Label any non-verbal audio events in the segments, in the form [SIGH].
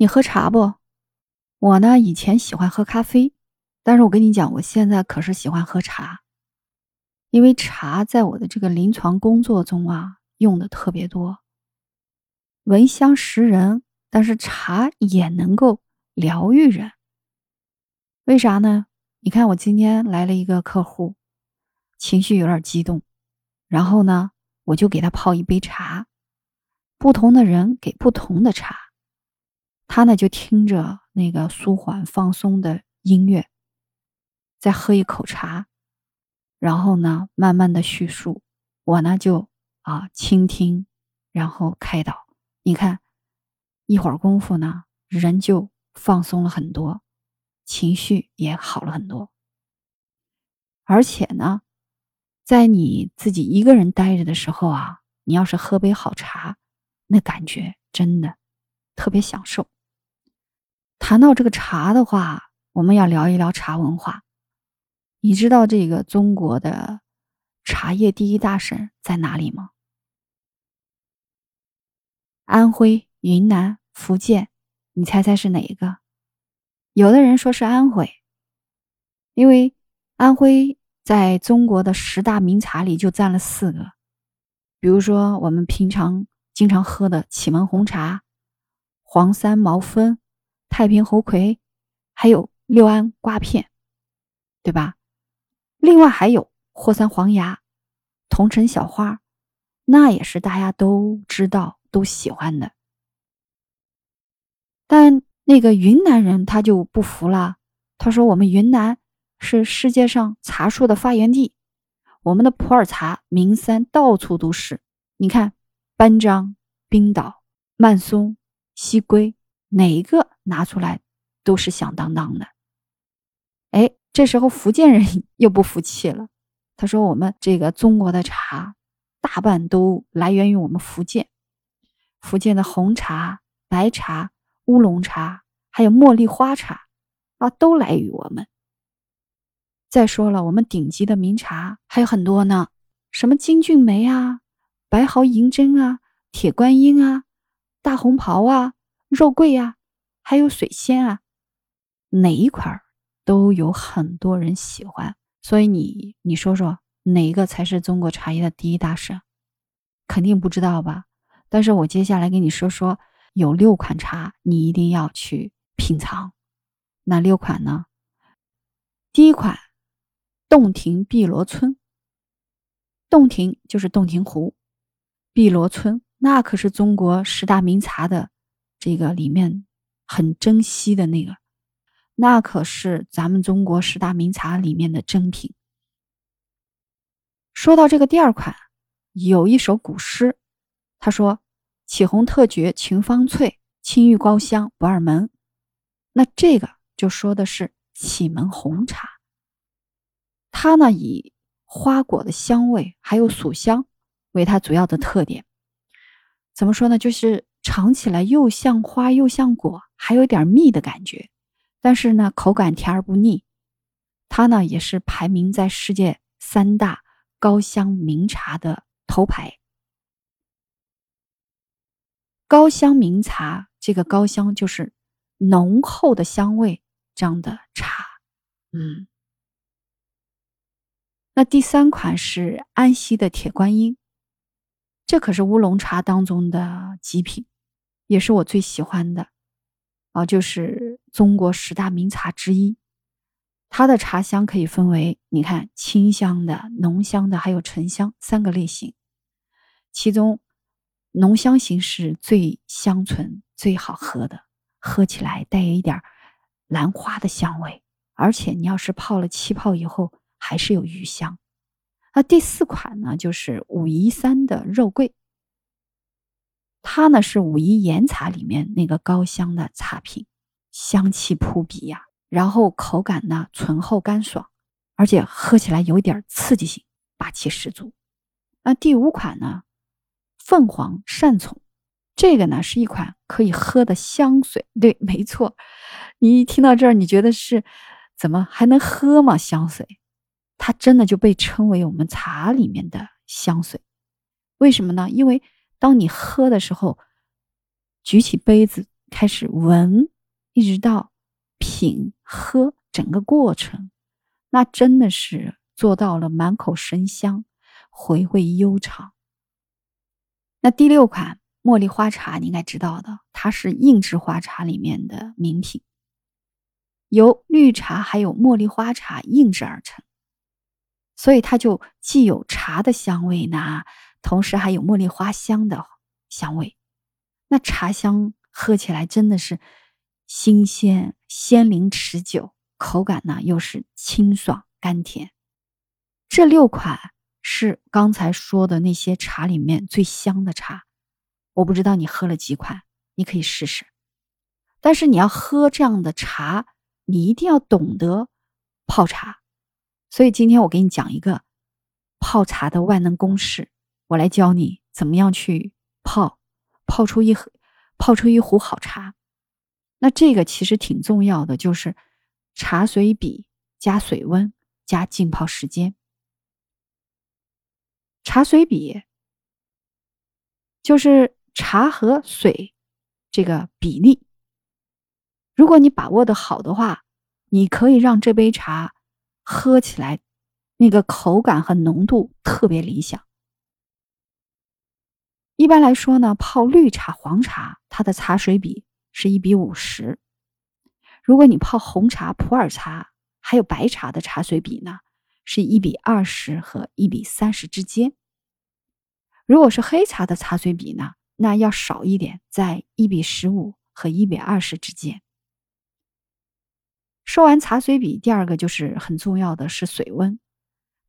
你喝茶不？我呢，以前喜欢喝咖啡，但是我跟你讲，我现在可是喜欢喝茶，因为茶在我的这个临床工作中啊，用的特别多。闻香识人，但是茶也能够疗愈人。为啥呢？你看，我今天来了一个客户，情绪有点激动，然后呢，我就给他泡一杯茶，不同的人给不同的茶。他呢就听着那个舒缓放松的音乐，再喝一口茶，然后呢慢慢的叙述，我呢就啊倾听，然后开导。你看，一会儿功夫呢，人就放松了很多，情绪也好了很多。而且呢，在你自己一个人待着的时候啊，你要是喝杯好茶，那感觉真的特别享受。谈到这个茶的话，我们要聊一聊茶文化。你知道这个中国的茶叶第一大省在哪里吗？安徽、云南、福建，你猜猜是哪一个？有的人说是安徽，因为安徽在中国的十大名茶里就占了四个，比如说我们平常经常喝的祁门红茶、黄山毛峰。太平猴魁，还有六安瓜片，对吧？另外还有霍山黄芽、桐城小花，那也是大家都知道、都喜欢的。但那个云南人他就不服了，他说：“我们云南是世界上茶树的发源地，我们的普洱茶名山到处都是。你看，班章、冰岛、曼松、西归。”哪一个拿出来都是响当当的。哎，这时候福建人 [LAUGHS] 又不服气了，他说：“我们这个中国的茶大半都来源于我们福建，福建的红茶、白茶、乌龙茶，还有茉莉花茶啊，都来于我们。再说了，我们顶级的名茶还有很多呢，什么金骏眉啊、白毫银针啊、铁观音啊、大红袍啊。”肉桂呀，还有水仙啊，哪一款都有很多人喜欢。所以你你说说，哪一个才是中国茶叶的第一大神？肯定不知道吧？但是我接下来跟你说说，有六款茶你一定要去品尝。哪六款呢？第一款，洞庭碧螺春。洞庭就是洞庭湖，碧螺春那可是中国十大名茶的。这个里面很珍惜的那个，那可是咱们中国十大名茶里面的珍品。说到这个第二款，有一首古诗，他说：“启红特绝群芳翠，青玉高香不二门。”那这个就说的是启门红茶，它呢以花果的香味还有薯香为它主要的特点。怎么说呢？就是。尝起来又像花又像果，还有点蜜的感觉，但是呢，口感甜而不腻。它呢也是排名在世界三大高香名茶的头牌。高香名茶，这个高香就是浓厚的香味这样的茶。嗯，那第三款是安溪的铁观音，这可是乌龙茶当中的极品。也是我最喜欢的，啊，就是中国十大名茶之一。它的茶香可以分为，你看清香的、浓香的，还有沉香三个类型。其中，浓香型是最香醇、最好喝的，喝起来带有一点兰花的香味，而且你要是泡了气泡以后，还是有余香。那第四款呢，就是武夷山的肉桂。它呢是武夷岩茶里面那个高香的茶品，香气扑鼻呀，然后口感呢醇厚干爽，而且喝起来有点刺激性，霸气十足。那第五款呢，凤凰善宠，这个呢是一款可以喝的香水。对，没错，你一听到这儿，你觉得是怎么还能喝吗？香水，它真的就被称为我们茶里面的香水。为什么呢？因为当你喝的时候，举起杯子开始闻，一直到品喝整个过程，那真的是做到了满口生香，回味悠长。那第六款茉莉花茶，你应该知道的，它是硬质花茶里面的名品，由绿茶还有茉莉花茶硬制而成，所以它就既有茶的香味呢，同时还有茉莉花香的香味。那茶香喝起来真的是新鲜、鲜灵、持久，口感呢又是清爽甘甜。这六款是刚才说的那些茶里面最香的茶。我不知道你喝了几款，你可以试试。但是你要喝这样的茶，你一定要懂得泡茶。所以今天我给你讲一个泡茶的万能公式，我来教你怎么样去泡。泡出一壶，泡出一壶好茶，那这个其实挺重要的，就是茶水比加水温加浸泡时间。茶水比就是茶和水这个比例。如果你把握的好的话，你可以让这杯茶喝起来那个口感和浓度特别理想。一般来说呢，泡绿茶、黄茶，它的茶水比是一比五十。如果你泡红茶、普洱茶，还有白茶的茶水比呢，是一比二十和一比三十之间。如果是黑茶的茶水比呢，那要少一点，在一比十五和一比二十之间。说完茶水比，第二个就是很重要的是水温。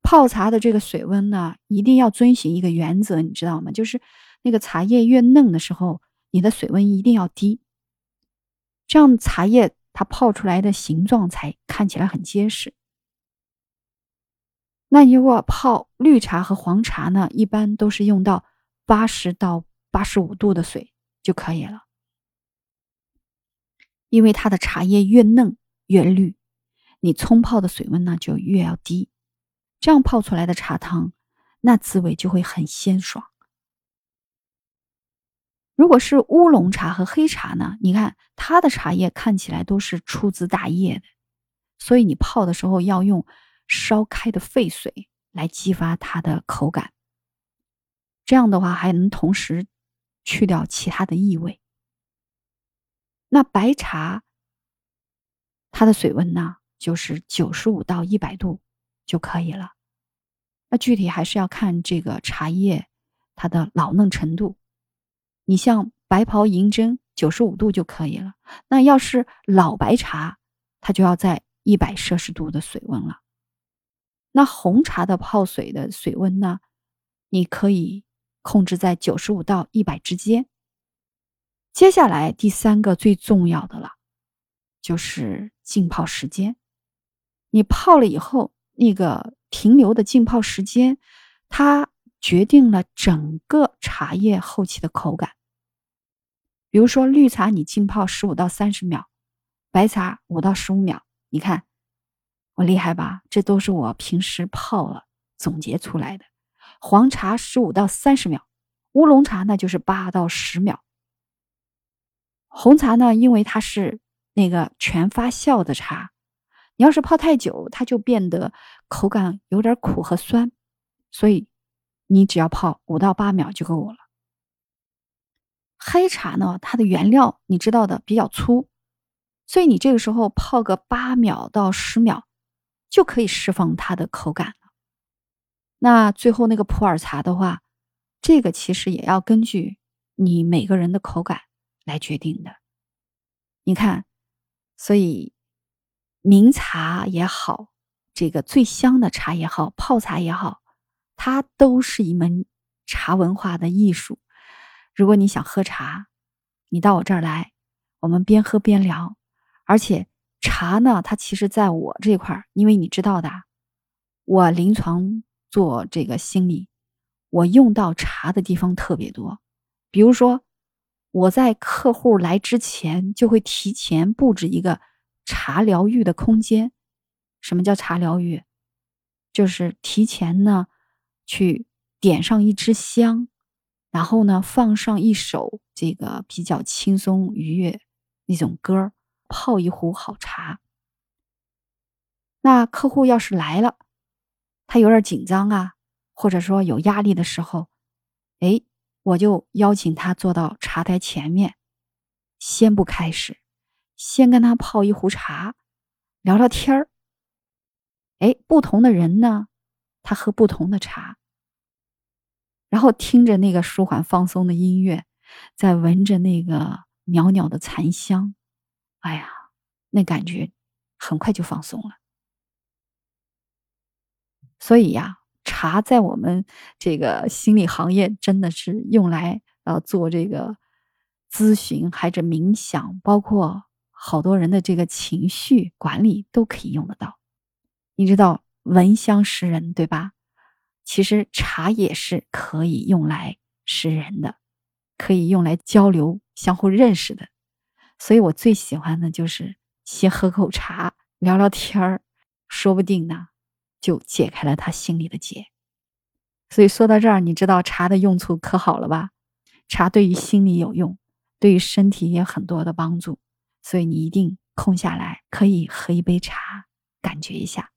泡茶的这个水温呢，一定要遵循一个原则，你知道吗？就是。那个茶叶越嫩的时候，你的水温一定要低，这样茶叶它泡出来的形状才看起来很结实。那如果泡绿茶和黄茶呢，一般都是用到八十到八十五度的水就可以了，因为它的茶叶越嫩越绿，你冲泡的水温呢就越要低，这样泡出来的茶汤那滋味就会很鲜爽。如果是乌龙茶和黑茶呢？你看它的茶叶看起来都是粗枝大叶的，所以你泡的时候要用烧开的沸水来激发它的口感。这样的话还能同时去掉其他的异味。那白茶，它的水温呢就是九十五到一百度就可以了。那具体还是要看这个茶叶它的老嫩程度。你像白袍银针九十五度就可以了。那要是老白茶，它就要在一百摄氏度的水温了。那红茶的泡水的水温呢？你可以控制在九十五到一百之间。接下来第三个最重要的了，就是浸泡时间。你泡了以后，那个停留的浸泡时间，它决定了整个茶叶后期的口感。比如说绿茶，你浸泡十五到三十秒，白茶五到十五秒。你看我厉害吧？这都是我平时泡了总结出来的。黄茶十五到三十秒，乌龙茶那就是八到十秒。红茶呢，因为它是那个全发酵的茶，你要是泡太久，它就变得口感有点苦和酸，所以你只要泡五到八秒就够了。黑茶呢，它的原料你知道的比较粗，所以你这个时候泡个八秒到十秒，就可以释放它的口感了。那最后那个普洱茶的话，这个其实也要根据你每个人的口感来决定的。你看，所以名茶也好，这个最香的茶也好，泡茶也好，它都是一门茶文化的艺术。如果你想喝茶，你到我这儿来，我们边喝边聊。而且茶呢，它其实在我这块儿，因为你知道的，我临床做这个心理，我用到茶的地方特别多。比如说，我在客户来之前，就会提前布置一个茶疗愈的空间。什么叫茶疗愈？就是提前呢，去点上一支香。然后呢，放上一首这个比较轻松愉悦那种歌，泡一壶好茶。那客户要是来了，他有点紧张啊，或者说有压力的时候，哎，我就邀请他坐到茶台前面，先不开始，先跟他泡一壶茶，聊聊天儿。哎，不同的人呢，他喝不同的茶，然后听着那个舒缓放松的音乐，再闻着那个袅袅的残香，哎呀，那感觉很快就放松了。所以呀，茶在我们这个心理行业真的是用来呃做这个咨询，还是冥想，包括好多人的这个情绪管理都可以用得到。你知道闻香识人对吧？其实茶也是可以用来识人的，可以用来交流、相互认识的。所以我最喜欢的就是先喝口茶，聊聊天儿，说不定呢。就解开了他心里的结，所以说到这儿，你知道茶的用处可好了吧？茶对于心理有用，对于身体也很多的帮助，所以你一定空下来可以喝一杯茶，感觉一下。